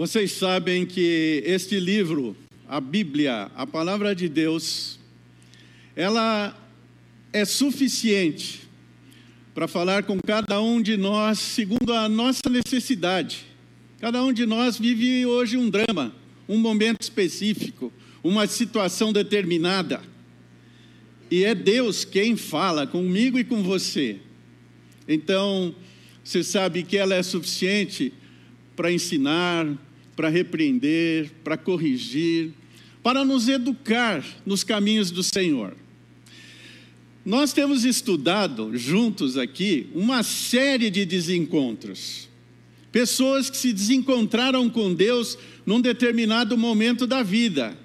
Vocês sabem que este livro, a Bíblia, a palavra de Deus, ela é suficiente para falar com cada um de nós segundo a nossa necessidade. Cada um de nós vive hoje um drama, um momento específico, uma situação determinada. E é Deus quem fala comigo e com você. Então, você sabe que ela é suficiente para ensinar, para repreender, para corrigir, para nos educar nos caminhos do Senhor. Nós temos estudado juntos aqui uma série de desencontros. Pessoas que se desencontraram com Deus num determinado momento da vida.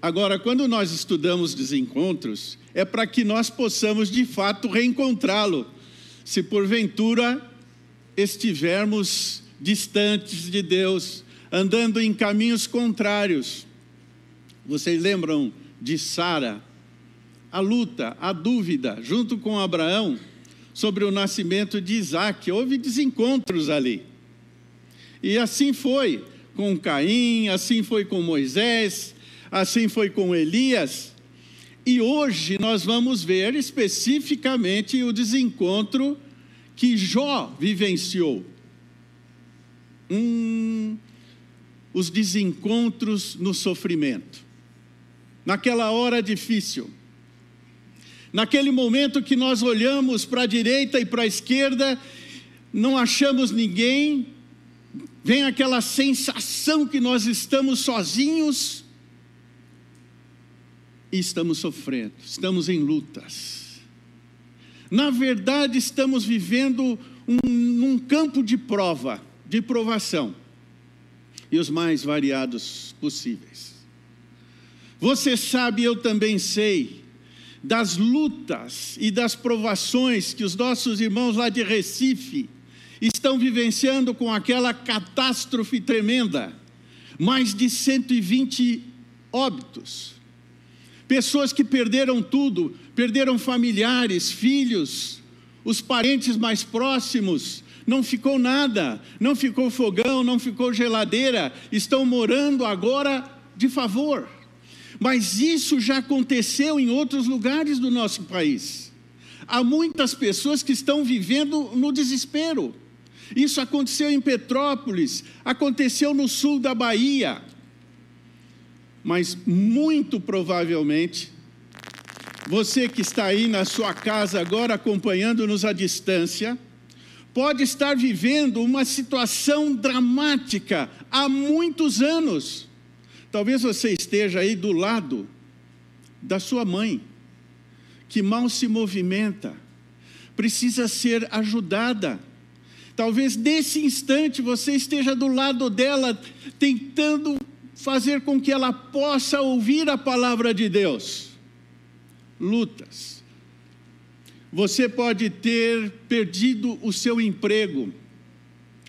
Agora, quando nós estudamos desencontros, é para que nós possamos de fato reencontrá-lo, se porventura estivermos distantes de Deus, andando em caminhos contrários. Vocês lembram de Sara? A luta, a dúvida, junto com Abraão, sobre o nascimento de Isaac. Houve desencontros ali. E assim foi com Caim, assim foi com Moisés, assim foi com Elias. E hoje nós vamos ver especificamente o desencontro que Jó vivenciou hum, os desencontros no sofrimento, naquela hora difícil, naquele momento que nós olhamos para a direita e para a esquerda, não achamos ninguém, vem aquela sensação que nós estamos sozinhos. E estamos sofrendo, estamos em lutas. Na verdade, estamos vivendo um, um campo de prova de provação e os mais variados possíveis. Você sabe, eu também sei, das lutas e das provações que os nossos irmãos lá de Recife estão vivenciando com aquela catástrofe tremenda. Mais de 120 óbitos. Pessoas que perderam tudo, perderam familiares, filhos, os parentes mais próximos, não ficou nada, não ficou fogão, não ficou geladeira, estão morando agora de favor. Mas isso já aconteceu em outros lugares do nosso país. Há muitas pessoas que estão vivendo no desespero. Isso aconteceu em Petrópolis, aconteceu no sul da Bahia. Mas muito provavelmente, você que está aí na sua casa agora acompanhando-nos à distância, pode estar vivendo uma situação dramática há muitos anos. Talvez você esteja aí do lado da sua mãe, que mal se movimenta, precisa ser ajudada. Talvez nesse instante você esteja do lado dela, tentando fazer com que ela possa ouvir a palavra de Deus. Lutas você pode ter perdido o seu emprego.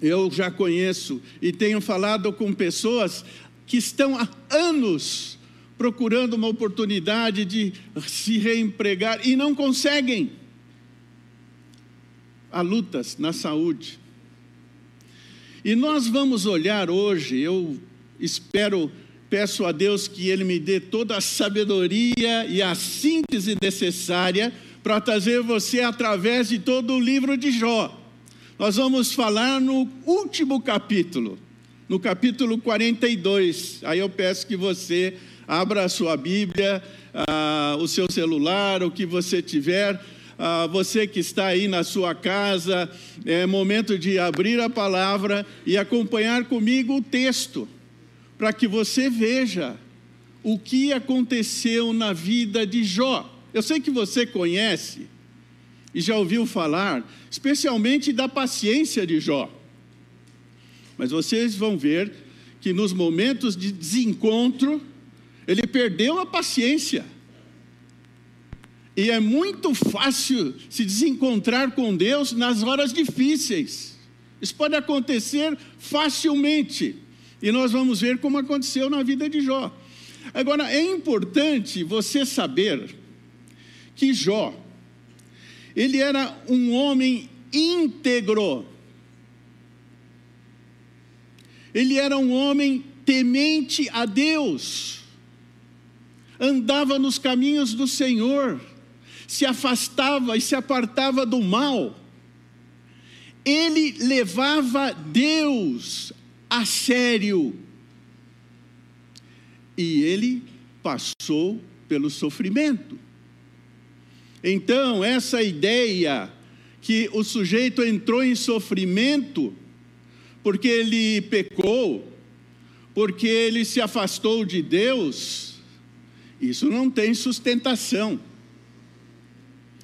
Eu já conheço e tenho falado com pessoas que estão há anos procurando uma oportunidade de se reempregar e não conseguem. Há lutas na saúde. E nós vamos olhar hoje, eu espero, peço a Deus que Ele me dê toda a sabedoria e a síntese necessária para trazer você através de todo o livro de Jó. Nós vamos falar no último capítulo, no capítulo 42. Aí eu peço que você abra a sua Bíblia, ah, o seu celular, o que você tiver. Ah, você que está aí na sua casa, é momento de abrir a palavra e acompanhar comigo o texto, para que você veja o que aconteceu na vida de Jó. Eu sei que você conhece e já ouviu falar, especialmente da paciência de Jó. Mas vocês vão ver que nos momentos de desencontro, ele perdeu a paciência. E é muito fácil se desencontrar com Deus nas horas difíceis. Isso pode acontecer facilmente. E nós vamos ver como aconteceu na vida de Jó. Agora, é importante você saber que Jó, ele era um homem íntegro. Ele era um homem temente a Deus, andava nos caminhos do Senhor, se afastava e se apartava do mal. Ele levava Deus a sério. E ele passou pelo sofrimento. Então, essa ideia que o sujeito entrou em sofrimento porque ele pecou, porque ele se afastou de Deus, isso não tem sustentação.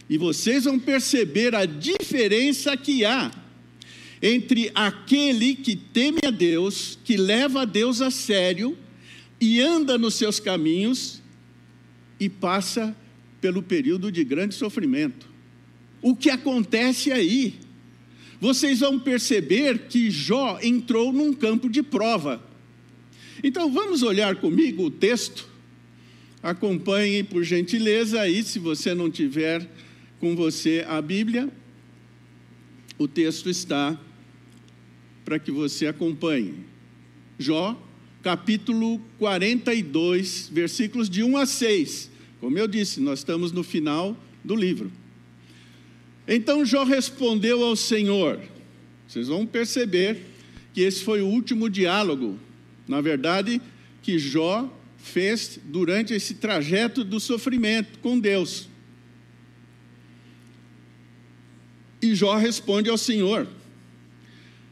E vocês vão perceber a diferença que há entre aquele que teme a Deus, que leva a Deus a sério e anda nos seus caminhos e passa pelo período de grande sofrimento. O que acontece aí? Vocês vão perceber que Jó entrou num campo de prova. Então vamos olhar comigo o texto. Acompanhem por gentileza aí, se você não tiver com você a Bíblia, o texto está para que você acompanhe. Jó, capítulo 42, versículos de 1 a 6. Como eu disse, nós estamos no final do livro. Então Jó respondeu ao Senhor. Vocês vão perceber que esse foi o último diálogo, na verdade, que Jó fez durante esse trajeto do sofrimento com Deus. E Jó responde ao Senhor: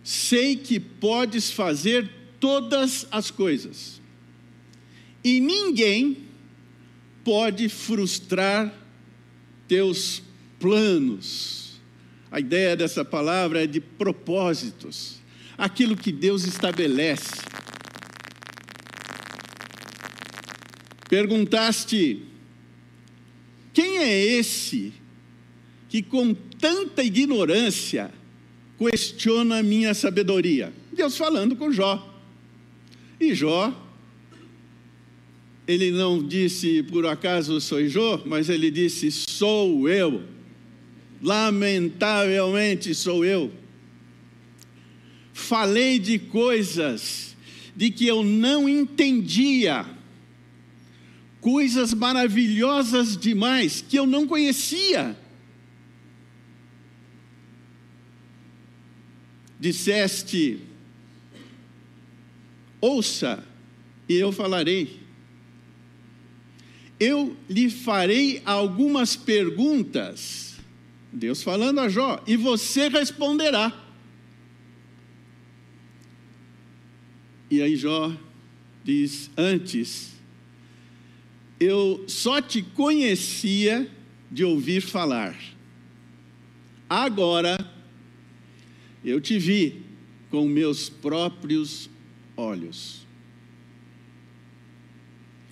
Sei que podes fazer todas as coisas, e ninguém pode frustrar teus planos. A ideia dessa palavra é de propósitos, aquilo que Deus estabelece. Perguntaste: quem é esse que com tanta ignorância questiona a minha sabedoria? Deus falando com Jó. E Jó ele não disse por acaso sou Jó, mas ele disse sou eu. Lamentavelmente sou eu. Falei de coisas de que eu não entendia, coisas maravilhosas demais que eu não conhecia. Disseste, ouça e eu falarei eu lhe farei algumas perguntas. Deus falando a Jó, e você responderá. E aí Jó diz: Antes, eu só te conhecia de ouvir falar. Agora, eu te vi com meus próprios olhos.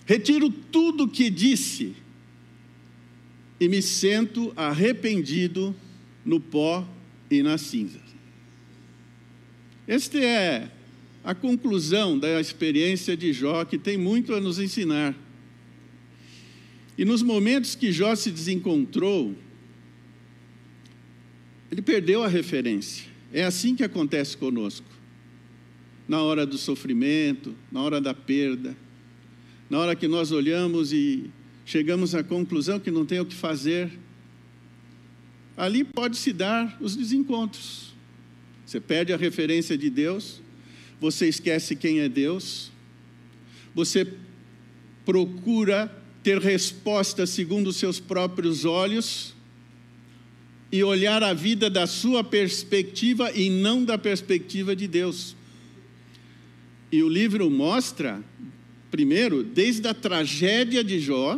Retiro tudo o que disse e me sento arrependido no pó e nas cinzas. Esta é a conclusão da experiência de Jó, que tem muito a nos ensinar. E nos momentos que Jó se desencontrou, ele perdeu a referência. É assim que acontece conosco. Na hora do sofrimento, na hora da perda, na hora que nós olhamos e chegamos à conclusão que não tem o que fazer, ali pode se dar os desencontros. Você perde a referência de Deus, você esquece quem é Deus, você procura ter resposta segundo os seus próprios olhos e olhar a vida da sua perspectiva e não da perspectiva de Deus. E o livro mostra Primeiro, desde a tragédia de Jó,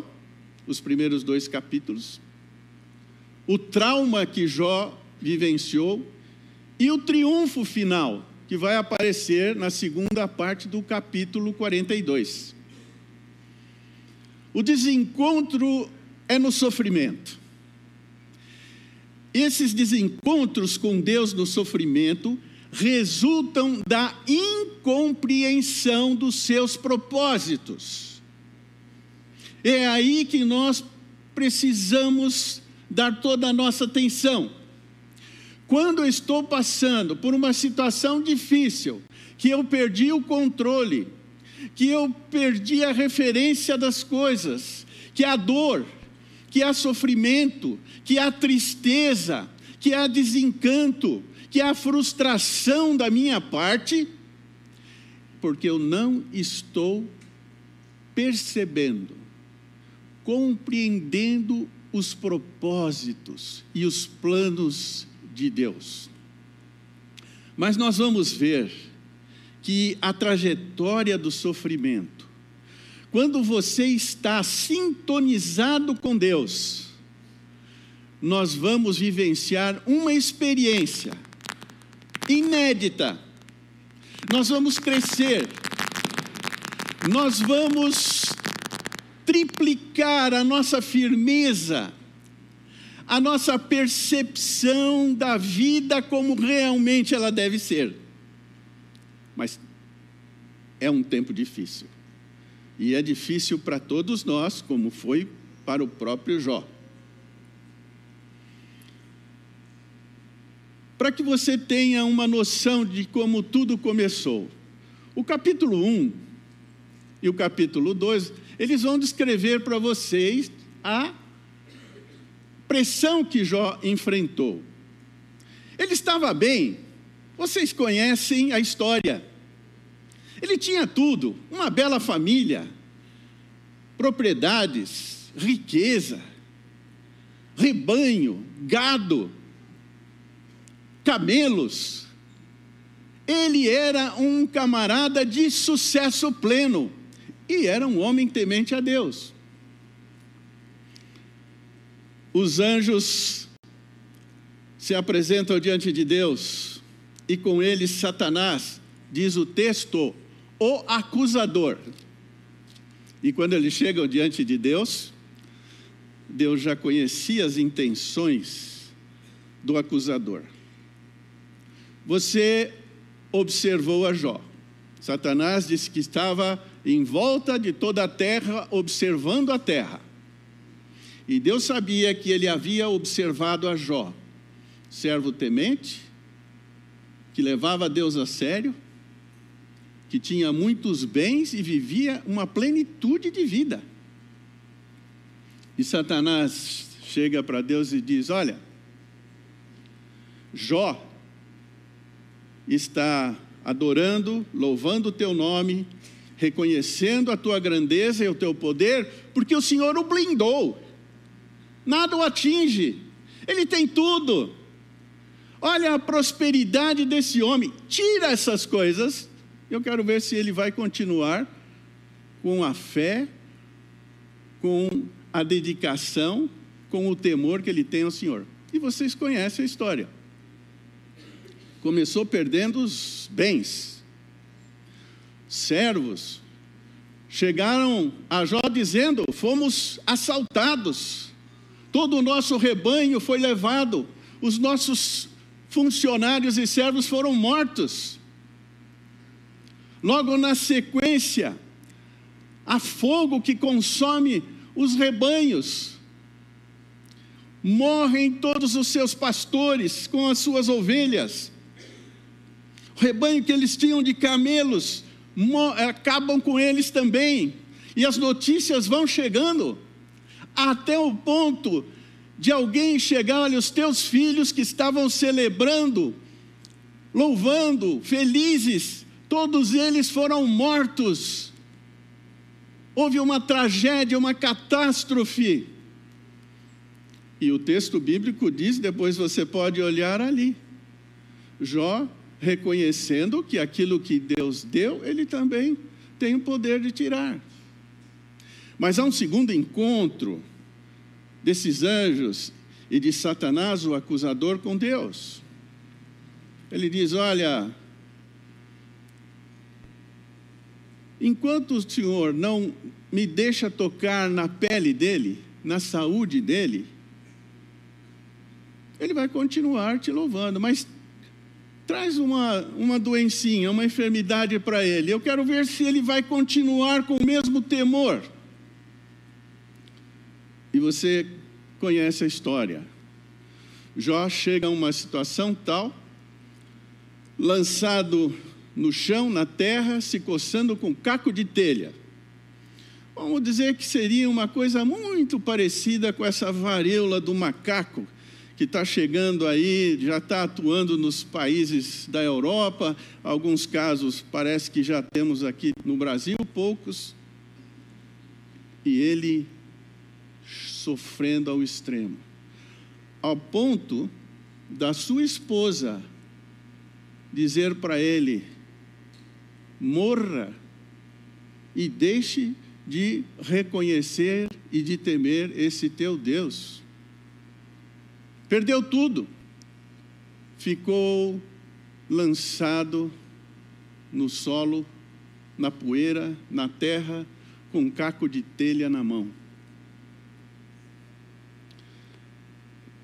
os primeiros dois capítulos, o trauma que Jó vivenciou e o triunfo final, que vai aparecer na segunda parte do capítulo 42. O desencontro é no sofrimento. Esses desencontros com Deus no sofrimento resultam da incompreensão dos seus propósitos. É aí que nós precisamos dar toda a nossa atenção. Quando eu estou passando por uma situação difícil, que eu perdi o controle, que eu perdi a referência das coisas, que há dor, que há sofrimento, que há tristeza, que há desencanto, que há frustração da minha parte, porque eu não estou percebendo, compreendendo os propósitos e os planos de Deus. Mas nós vamos ver que a trajetória do sofrimento, quando você está sintonizado com Deus, nós vamos vivenciar uma experiência inédita. Nós vamos crescer, nós vamos triplicar a nossa firmeza, a nossa percepção da vida como realmente ela deve ser. Mas é um tempo difícil. E é difícil para todos nós, como foi para o próprio Jó. Para que você tenha uma noção de como tudo começou. O capítulo 1 e o capítulo 2, eles vão descrever para vocês a pressão que Jó enfrentou. Ele estava bem, vocês conhecem a história. Ele tinha tudo: uma bela família, propriedades, riqueza, rebanho, gado, camelos. Ele era um camarada de sucesso pleno e era um homem temente a Deus. Os anjos se apresentam diante de Deus e com eles Satanás, diz o texto, o acusador. E quando eles chegam diante de Deus, Deus já conhecia as intenções do acusador. Você observou a Jó. Satanás disse que estava em volta de toda a terra, observando a terra. E Deus sabia que ele havia observado a Jó, servo temente, que levava Deus a sério, que tinha muitos bens e vivia uma plenitude de vida. E Satanás chega para Deus e diz: Olha, Jó está adorando, louvando o teu nome, reconhecendo a tua grandeza e o teu poder, porque o Senhor o blindou, nada o atinge, ele tem tudo. Olha a prosperidade desse homem, tira essas coisas, eu quero ver se ele vai continuar com a fé, com a dedicação, com o temor que ele tem ao Senhor. E vocês conhecem a história começou perdendo os bens. Servos chegaram a Jó dizendo: fomos assaltados, todo o nosso rebanho foi levado, os nossos funcionários e servos foram mortos. Logo na sequência, há fogo que consome os rebanhos. Morrem todos os seus pastores com as suas ovelhas o rebanho que eles tinham de camelos, acabam com eles também. E as notícias vão chegando, até o ponto de alguém chegar, olha, os teus filhos que estavam celebrando, louvando, felizes, todos eles foram mortos. Houve uma tragédia, uma catástrofe. E o texto bíblico diz, depois você pode olhar ali. Jó reconhecendo que aquilo que Deus deu, Ele também tem o poder de tirar. Mas há um segundo encontro desses anjos e de Satanás, o acusador, com Deus. Ele diz: Olha, enquanto o Senhor não me deixa tocar na pele dele, na saúde dele, ele vai continuar te louvando, mas traz uma, uma doencinha, uma enfermidade para ele. Eu quero ver se ele vai continuar com o mesmo temor. E você conhece a história. Jó chega a uma situação tal, lançado no chão, na terra, se coçando com caco de telha. Vamos dizer que seria uma coisa muito parecida com essa varíola do macaco que está chegando aí, já está atuando nos países da Europa, alguns casos parece que já temos aqui no Brasil, poucos, e ele sofrendo ao extremo, ao ponto da sua esposa dizer para ele: morra e deixe de reconhecer e de temer esse teu Deus. Perdeu tudo. Ficou lançado no solo, na poeira, na terra, com um caco de telha na mão.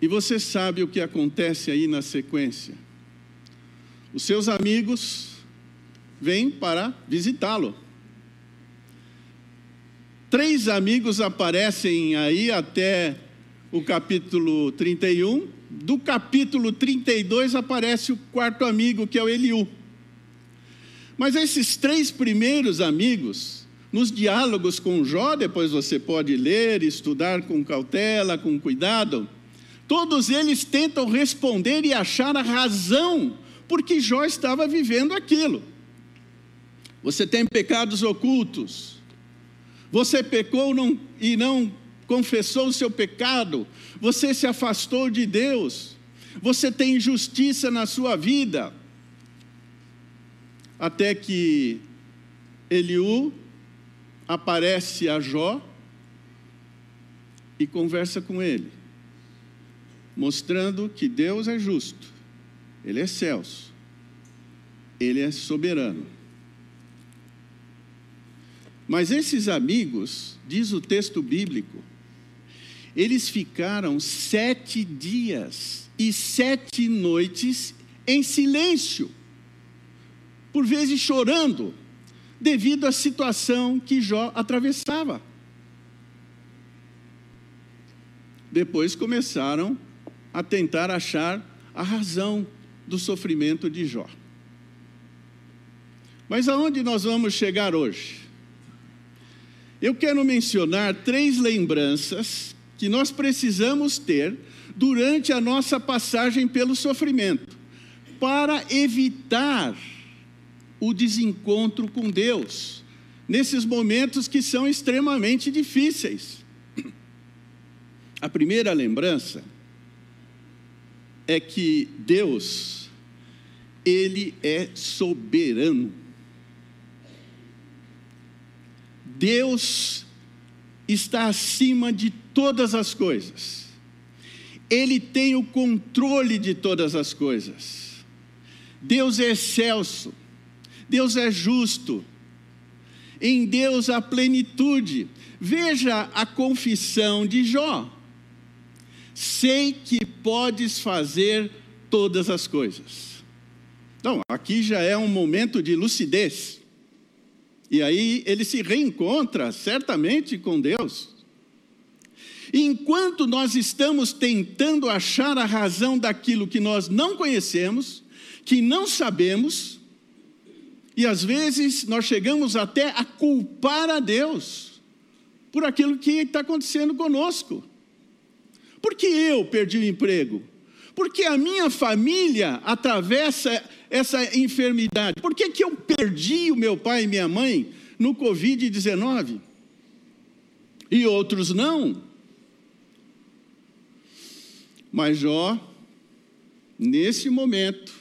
E você sabe o que acontece aí na sequência. Os seus amigos vêm para visitá-lo. Três amigos aparecem aí até o capítulo 31. Do capítulo 32 aparece o quarto amigo, que é o Eliú. Mas esses três primeiros amigos, nos diálogos com Jó, depois você pode ler, estudar com cautela, com cuidado, todos eles tentam responder e achar a razão porque Jó estava vivendo aquilo. Você tem pecados ocultos. Você pecou não, e não confessou o seu pecado, você se afastou de Deus, você tem injustiça na sua vida. Até que Eliú aparece a Jó e conversa com ele, mostrando que Deus é justo, Ele é Celso, Ele é soberano. Mas esses amigos, diz o texto bíblico, eles ficaram sete dias e sete noites em silêncio, por vezes chorando, devido à situação que Jó atravessava. Depois começaram a tentar achar a razão do sofrimento de Jó. Mas aonde nós vamos chegar hoje? Eu quero mencionar três lembranças que nós precisamos ter durante a nossa passagem pelo sofrimento, para evitar o desencontro com Deus, nesses momentos que são extremamente difíceis. A primeira lembrança é que Deus, Ele é soberano. Deus está acima de todas as coisas. Ele tem o controle de todas as coisas. Deus é excelso. Deus é justo. Em Deus há plenitude. Veja a confissão de Jó. Sei que podes fazer todas as coisas. Então, aqui já é um momento de lucidez. E aí ele se reencontra certamente com Deus. Enquanto nós estamos tentando achar a razão daquilo que nós não conhecemos, que não sabemos, e às vezes nós chegamos até a culpar a Deus por aquilo que está acontecendo conosco. Por que eu perdi o emprego? Porque a minha família atravessa essa enfermidade? Por que, que eu perdi o meu pai e minha mãe no Covid-19? E outros não? Mas Jó, nesse momento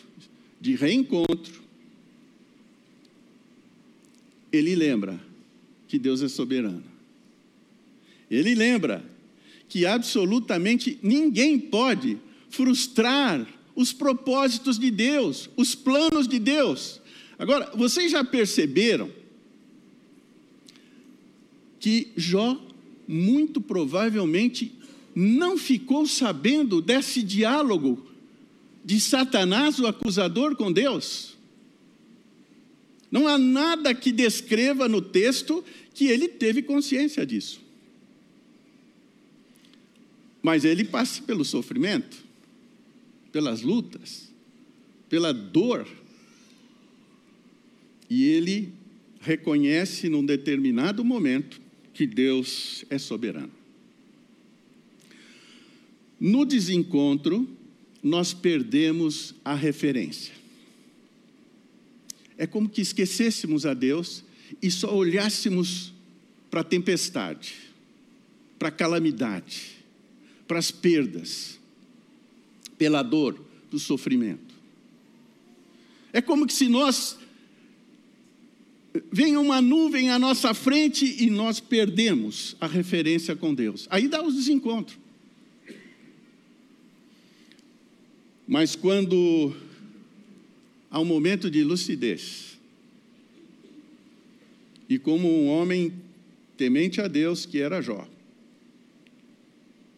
de reencontro, ele lembra que Deus é soberano. Ele lembra que absolutamente ninguém pode frustrar os propósitos de Deus, os planos de Deus. Agora, vocês já perceberam que Jó, muito provavelmente, não ficou sabendo desse diálogo de Satanás, o acusador, com Deus? Não há nada que descreva no texto que ele teve consciência disso. Mas ele passa pelo sofrimento pelas lutas, pela dor. E ele reconhece num determinado momento que Deus é soberano. No desencontro, nós perdemos a referência. É como que esquecêssemos a Deus e só olhássemos para a tempestade, para a calamidade, para as perdas, pela dor do sofrimento. É como que se nós vem uma nuvem à nossa frente e nós perdemos a referência com Deus. Aí dá os desencontros. Mas quando há um momento de lucidez, e como um homem temente a Deus, que era Jó,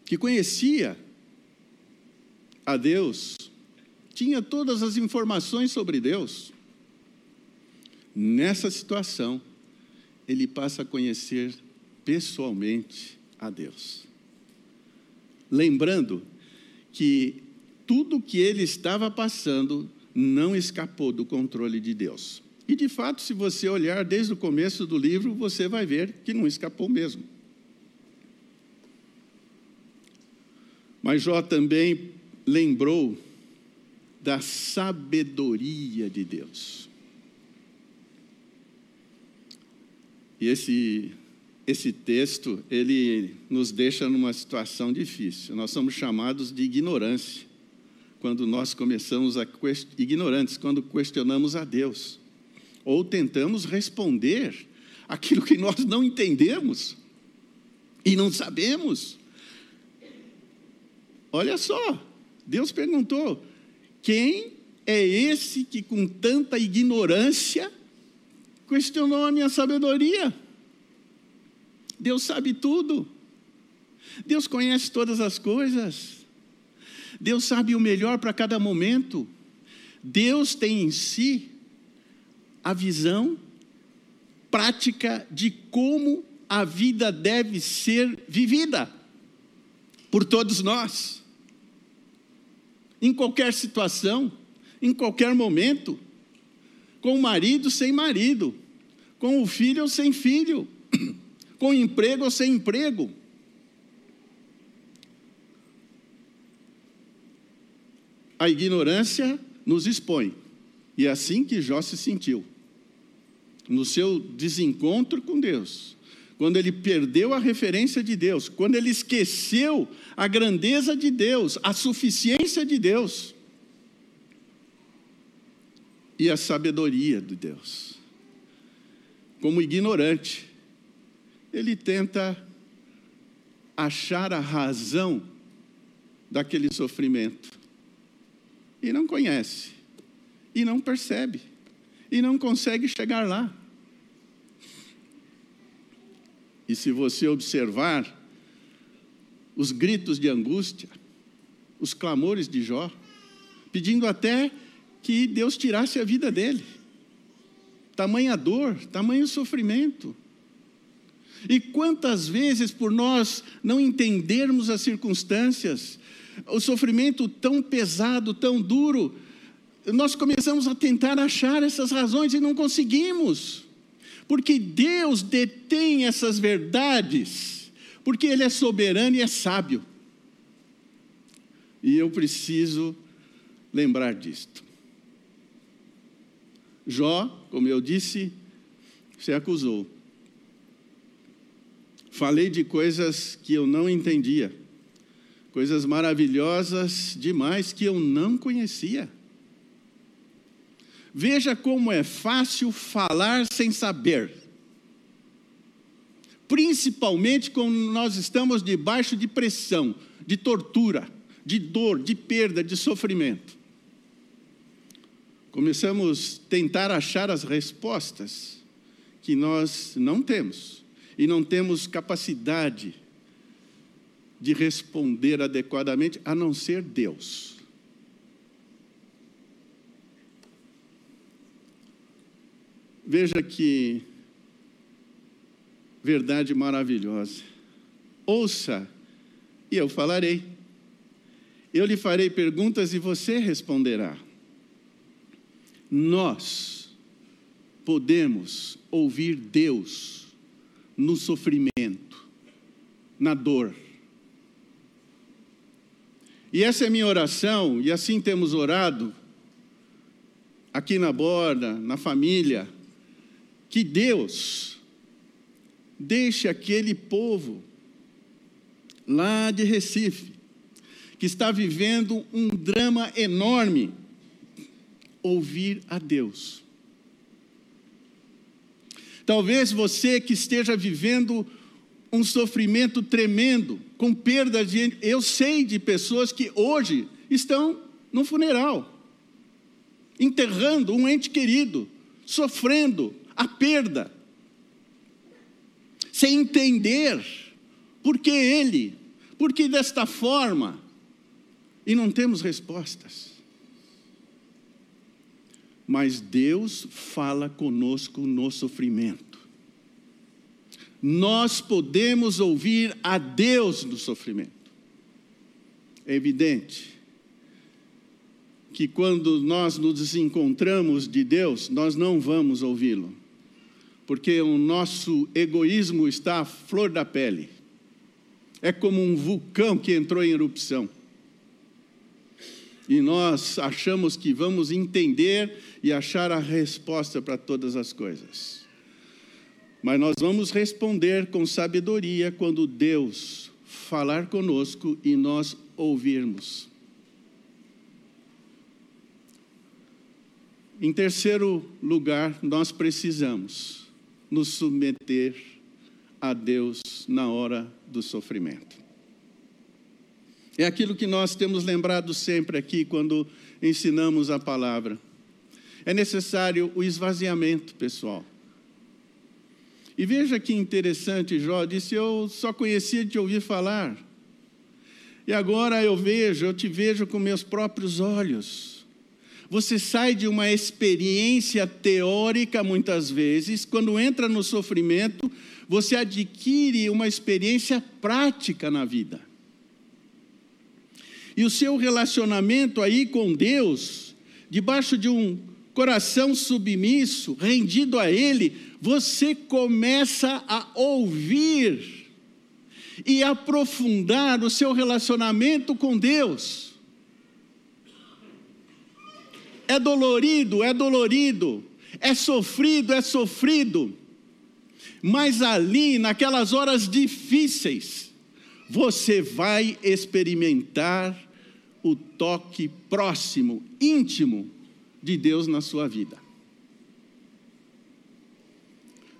que conhecia a Deus, tinha todas as informações sobre Deus, nessa situação, ele passa a conhecer pessoalmente a Deus. Lembrando que tudo que ele estava passando não escapou do controle de Deus. E de fato, se você olhar desde o começo do livro, você vai ver que não escapou mesmo. Mas Jó também lembrou da sabedoria de Deus. E esse, esse texto, ele nos deixa numa situação difícil. Nós somos chamados de ignorância, quando nós começamos a ignorantes, quando questionamos a Deus, ou tentamos responder aquilo que nós não entendemos e não sabemos. Olha só, Deus perguntou: quem é esse que, com tanta ignorância, questionou a minha sabedoria? Deus sabe tudo. Deus conhece todas as coisas. Deus sabe o melhor para cada momento. Deus tem em si a visão prática de como a vida deve ser vivida por todos nós em qualquer situação, em qualquer momento, com o marido sem marido, com o filho ou sem filho, com emprego ou sem emprego. A ignorância nos expõe, e é assim que Jó se sentiu, no seu desencontro com Deus, quando ele perdeu a referência de Deus, quando ele esqueceu a grandeza de Deus, a suficiência de Deus e a sabedoria de Deus. Como ignorante, ele tenta achar a razão daquele sofrimento e não conhece, e não percebe, e não consegue chegar lá. E se você observar os gritos de angústia, os clamores de Jó, pedindo até que Deus tirasse a vida dele. Tamanha dor, tamanho sofrimento. E quantas vezes, por nós não entendermos as circunstâncias, o sofrimento tão pesado, tão duro, nós começamos a tentar achar essas razões e não conseguimos porque Deus detém essas verdades, porque Ele é soberano e é sábio. E eu preciso lembrar disto. Jó, como eu disse, se acusou. Falei de coisas que eu não entendia, coisas maravilhosas demais que eu não conhecia. Veja como é fácil falar sem saber. Principalmente quando nós estamos debaixo de pressão, de tortura, de dor, de perda, de sofrimento. Começamos a tentar achar as respostas que nós não temos e não temos capacidade de responder adequadamente, a não ser Deus. Veja que verdade maravilhosa. Ouça e eu falarei. Eu lhe farei perguntas e você responderá. Nós podemos ouvir Deus no sofrimento, na dor. E essa é a minha oração, e assim temos orado aqui na borda, na família, que Deus deixe aquele povo lá de Recife, que está vivendo um drama enorme, ouvir a Deus. Talvez você que esteja vivendo um sofrimento tremendo, com perda de. Eu sei de pessoas que hoje estão no funeral, enterrando um ente querido, sofrendo a perda, sem entender por que ele, por que desta forma, e não temos respostas. Mas Deus fala conosco no sofrimento. Nós podemos ouvir a Deus no sofrimento. É evidente que quando nós nos desencontramos de Deus, nós não vamos ouvi-lo, porque o nosso egoísmo está à flor da pele. É como um vulcão que entrou em erupção. E nós achamos que vamos entender e achar a resposta para todas as coisas. Mas nós vamos responder com sabedoria quando Deus falar conosco e nós ouvirmos. Em terceiro lugar, nós precisamos nos submeter a Deus na hora do sofrimento. É aquilo que nós temos lembrado sempre aqui quando ensinamos a palavra. É necessário o esvaziamento, pessoal. E veja que interessante, Jó disse: Eu só conhecia de ouvir falar. E agora eu vejo, eu te vejo com meus próprios olhos. Você sai de uma experiência teórica, muitas vezes, quando entra no sofrimento, você adquire uma experiência prática na vida. E o seu relacionamento aí com Deus, debaixo de um coração submisso, rendido a Ele, você começa a ouvir e aprofundar o seu relacionamento com Deus. É dolorido, é dolorido, é sofrido, é sofrido, mas ali, naquelas horas difíceis, você vai experimentar o toque próximo, íntimo de Deus na sua vida.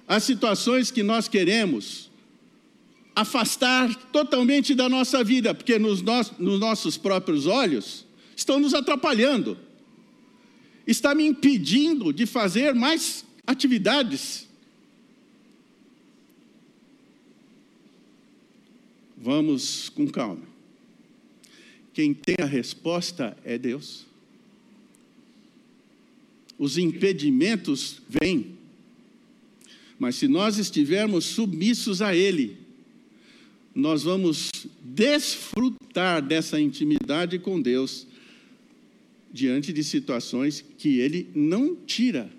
As situações que nós queremos afastar totalmente da nossa vida, porque nos, no, nos nossos próprios olhos estão nos atrapalhando, está me impedindo de fazer mais atividades. Vamos com calma. Quem tem a resposta é Deus. Os impedimentos vêm, mas se nós estivermos submissos a Ele, nós vamos desfrutar dessa intimidade com Deus diante de situações que Ele não tira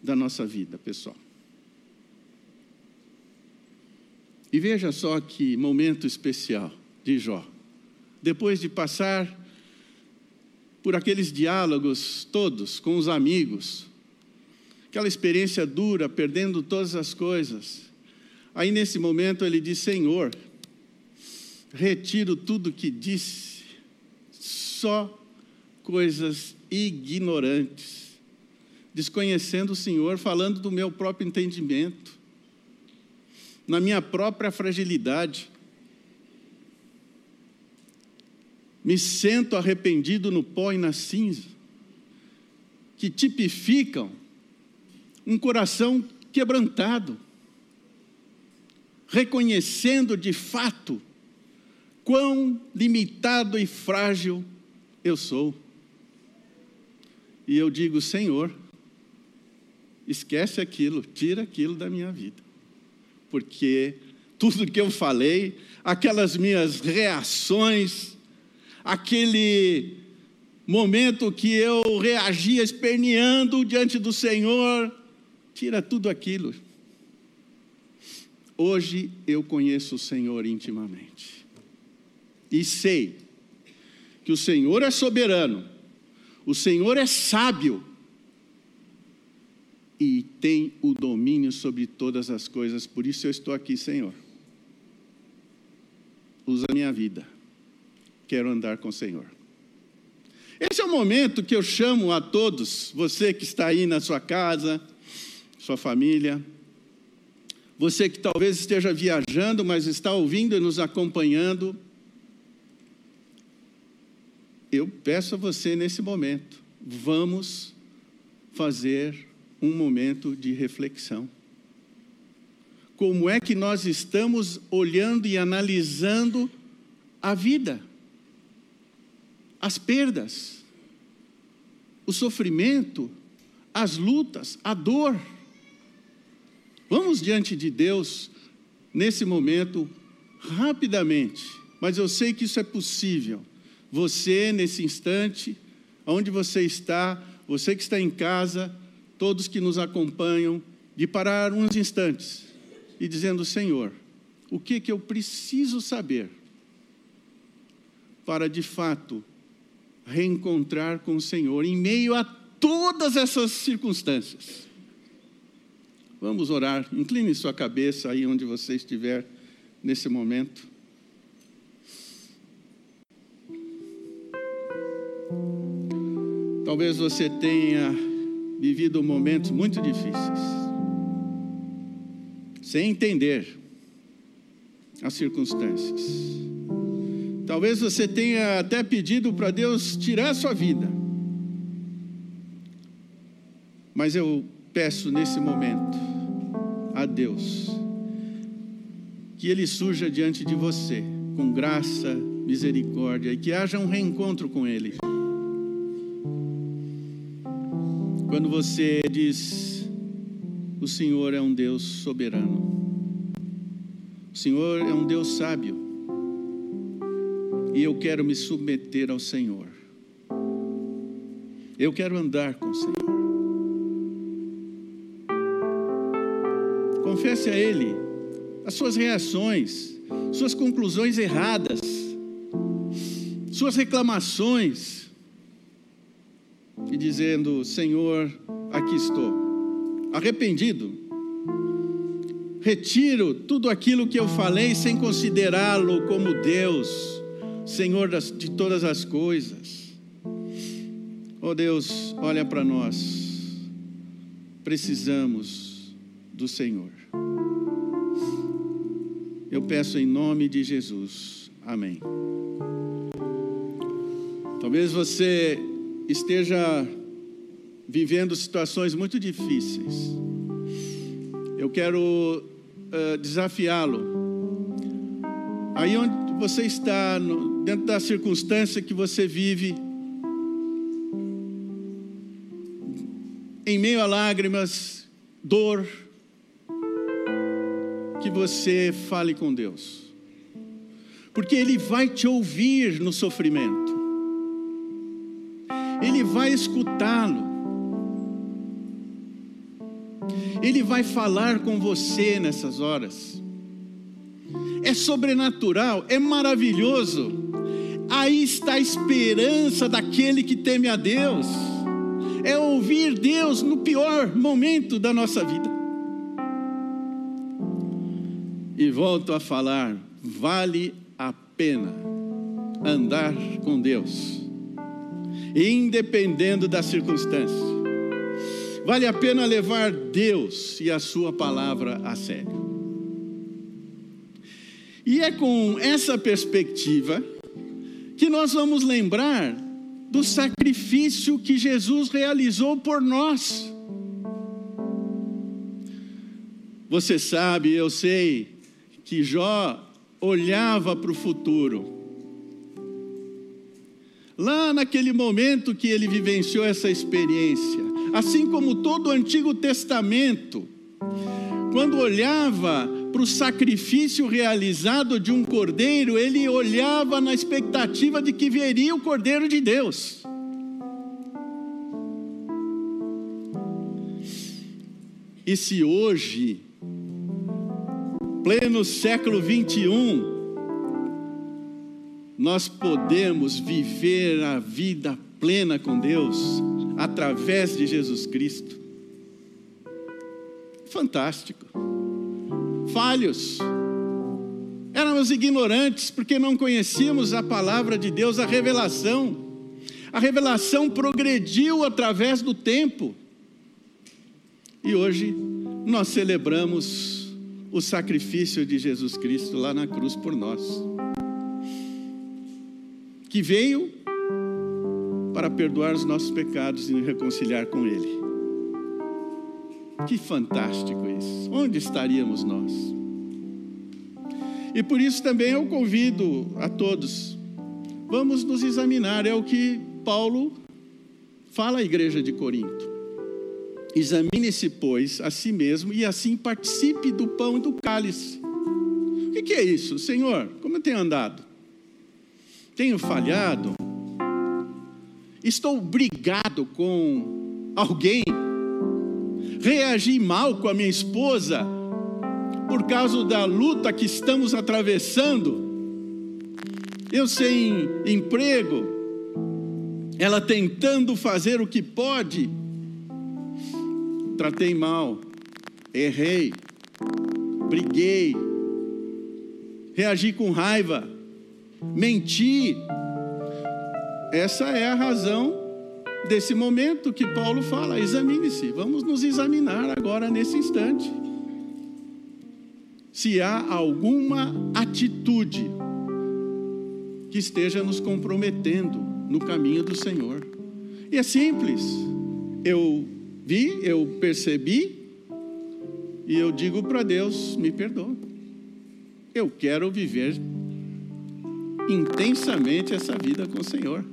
da nossa vida, pessoal. E veja só que momento especial de Jó depois de passar por aqueles diálogos todos com os amigos, aquela experiência dura, perdendo todas as coisas. Aí nesse momento ele diz: Senhor, retiro tudo que disse, só coisas ignorantes, desconhecendo o Senhor, falando do meu próprio entendimento, na minha própria fragilidade. me sento arrependido no pó e na cinza, que tipificam um coração quebrantado, reconhecendo de fato quão limitado e frágil eu sou. E eu digo, Senhor, esquece aquilo, tira aquilo da minha vida, porque tudo que eu falei, aquelas minhas reações, aquele momento que eu reagia esperneando diante do Senhor, tira tudo aquilo. Hoje eu conheço o Senhor intimamente. E sei que o Senhor é soberano, o Senhor é sábio e tem o domínio sobre todas as coisas. Por isso eu estou aqui, Senhor. Usa a minha vida. Quero andar com o Senhor. Esse é o momento que eu chamo a todos, você que está aí na sua casa, sua família, você que talvez esteja viajando, mas está ouvindo e nos acompanhando. Eu peço a você nesse momento, vamos fazer um momento de reflexão. Como é que nós estamos olhando e analisando a vida? as perdas, o sofrimento, as lutas, a dor. Vamos diante de Deus nesse momento, rapidamente, mas eu sei que isso é possível. Você, nesse instante, onde você está, você que está em casa, todos que nos acompanham, de parar uns instantes e dizendo: Senhor, o que, que eu preciso saber para de fato reencontrar com o Senhor em meio a todas essas circunstâncias. Vamos orar. Incline sua cabeça aí onde você estiver nesse momento. Talvez você tenha vivido momentos muito difíceis, sem entender as circunstâncias. Talvez você tenha até pedido para Deus tirar a sua vida. Mas eu peço nesse momento a Deus que Ele surja diante de você com graça, misericórdia e que haja um reencontro com Ele. Quando você diz, o Senhor é um Deus soberano, o Senhor é um Deus sábio, e eu quero me submeter ao Senhor. Eu quero andar com o Senhor. Confesse a Ele as suas reações, suas conclusões erradas, suas reclamações, dizendo: Senhor, aqui estou, arrependido. Retiro tudo aquilo que eu falei sem considerá-lo como Deus Senhor de todas as coisas. Oh Deus, olha para nós. Precisamos do Senhor. Eu peço em nome de Jesus. Amém. Talvez você esteja vivendo situações muito difíceis. Eu quero uh, desafiá-lo. Aí onde você está, no, dentro da circunstância que você vive, em meio a lágrimas, dor, que você fale com Deus, porque Ele vai te ouvir no sofrimento, Ele vai escutá-lo, Ele vai falar com você nessas horas. É sobrenatural, é maravilhoso aí está a esperança daquele que teme a Deus, é ouvir Deus no pior momento da nossa vida. E volto a falar, vale a pena andar com Deus, independendo da circunstância. Vale a pena levar Deus e a Sua palavra a sério. E é com essa perspectiva que nós vamos lembrar do sacrifício que Jesus realizou por nós. Você sabe, eu sei, que Jó olhava para o futuro. Lá naquele momento que ele vivenciou essa experiência, assim como todo o Antigo Testamento, quando olhava para o sacrifício realizado de um cordeiro, ele olhava na expectativa de que veria o cordeiro de Deus. E se hoje, pleno século 21, nós podemos viver a vida plena com Deus através de Jesus Cristo. Fantástico. Falhos. Éramos ignorantes porque não conhecíamos a palavra de Deus, a revelação. A revelação progrediu através do tempo. E hoje nós celebramos o sacrifício de Jesus Cristo lá na cruz por nós. Que veio para perdoar os nossos pecados e nos reconciliar com Ele. Que fantástico isso! Onde estaríamos nós? E por isso também eu convido a todos, vamos nos examinar, é o que Paulo fala à igreja de Corinto. Examine-se, pois, a si mesmo e assim participe do pão e do cálice. O que é isso, Senhor? Como eu tenho andado? Tenho falhado? Estou brigado com alguém? Reagi mal com a minha esposa por causa da luta que estamos atravessando? Eu sem emprego, ela tentando fazer o que pode, tratei mal, errei, briguei, reagi com raiva, menti. Essa é a razão desse momento que Paulo fala: examine-se. Vamos nos examinar agora nesse instante. Se há alguma atitude que esteja nos comprometendo no caminho do Senhor. E é simples. Eu vi, eu percebi, e eu digo para Deus: me perdoa. Eu quero viver intensamente essa vida com o Senhor.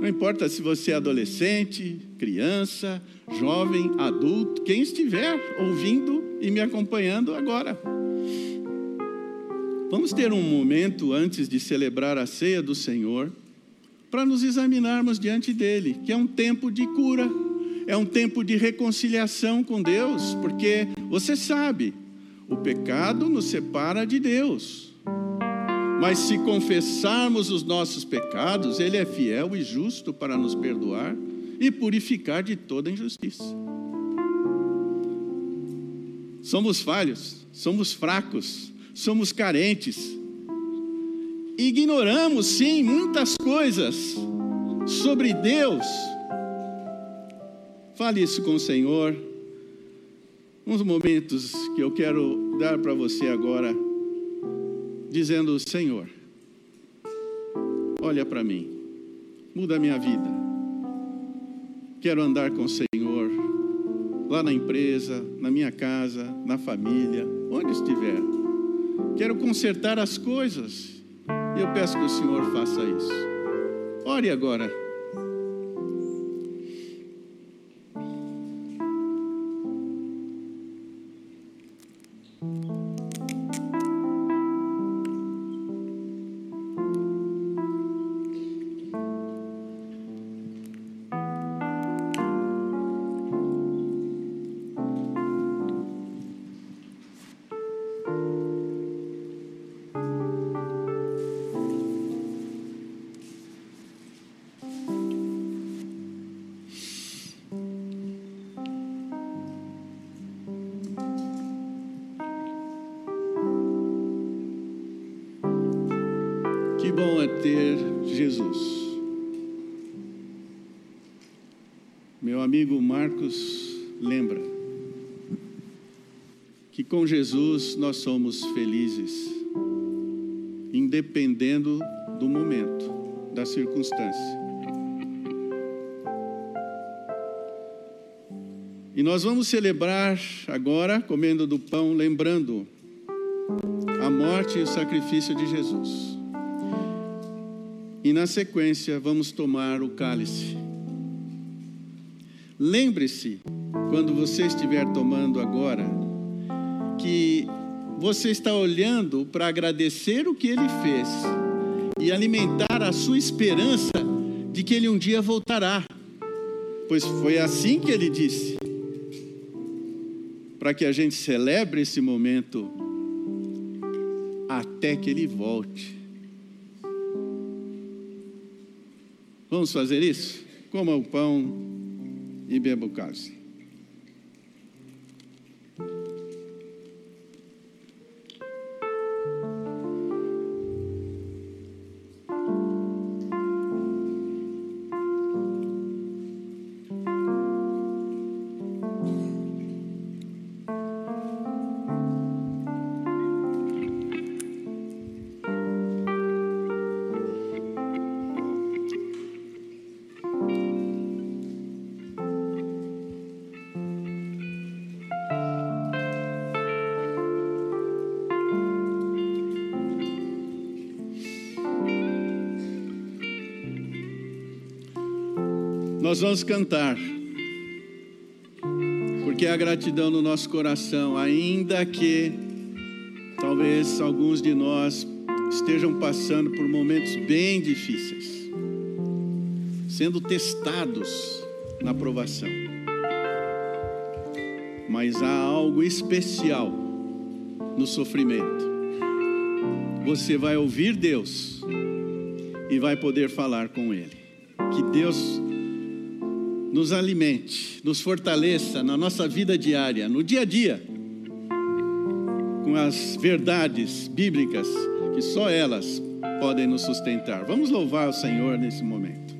Não importa se você é adolescente, criança, jovem, adulto, quem estiver ouvindo e me acompanhando agora. Vamos ter um momento antes de celebrar a ceia do Senhor para nos examinarmos diante dele, que é um tempo de cura, é um tempo de reconciliação com Deus, porque você sabe, o pecado nos separa de Deus. Mas se confessarmos os nossos pecados, Ele é fiel e justo para nos perdoar e purificar de toda injustiça. Somos falhos, somos fracos, somos carentes. Ignoramos, sim, muitas coisas sobre Deus. Fale isso com o Senhor. Uns momentos que eu quero dar para você agora dizendo: Senhor, olha para mim, muda a minha vida. Quero andar com o Senhor, lá na empresa, na minha casa, na família, onde estiver. Quero consertar as coisas. E eu peço que o Senhor faça isso. Ore agora. Bom é ter Jesus. Meu amigo Marcos lembra que com Jesus nós somos felizes, independendo do momento, da circunstância. E nós vamos celebrar agora, comendo do pão, lembrando a morte e o sacrifício de Jesus. Na sequência, vamos tomar o cálice. Lembre-se, quando você estiver tomando agora, que você está olhando para agradecer o que ele fez e alimentar a sua esperança de que ele um dia voltará. Pois foi assim que ele disse: para que a gente celebre esse momento até que Ele volte. Vamos fazer isso? Coma o pão e beba o cálice. Nós vamos cantar, porque a gratidão no nosso coração, ainda que talvez alguns de nós estejam passando por momentos bem difíceis, sendo testados na provação. Mas há algo especial no sofrimento. Você vai ouvir Deus e vai poder falar com Ele. Que Deus nos alimente, nos fortaleça na nossa vida diária, no dia a dia, com as verdades bíblicas que só elas podem nos sustentar. Vamos louvar o Senhor nesse momento.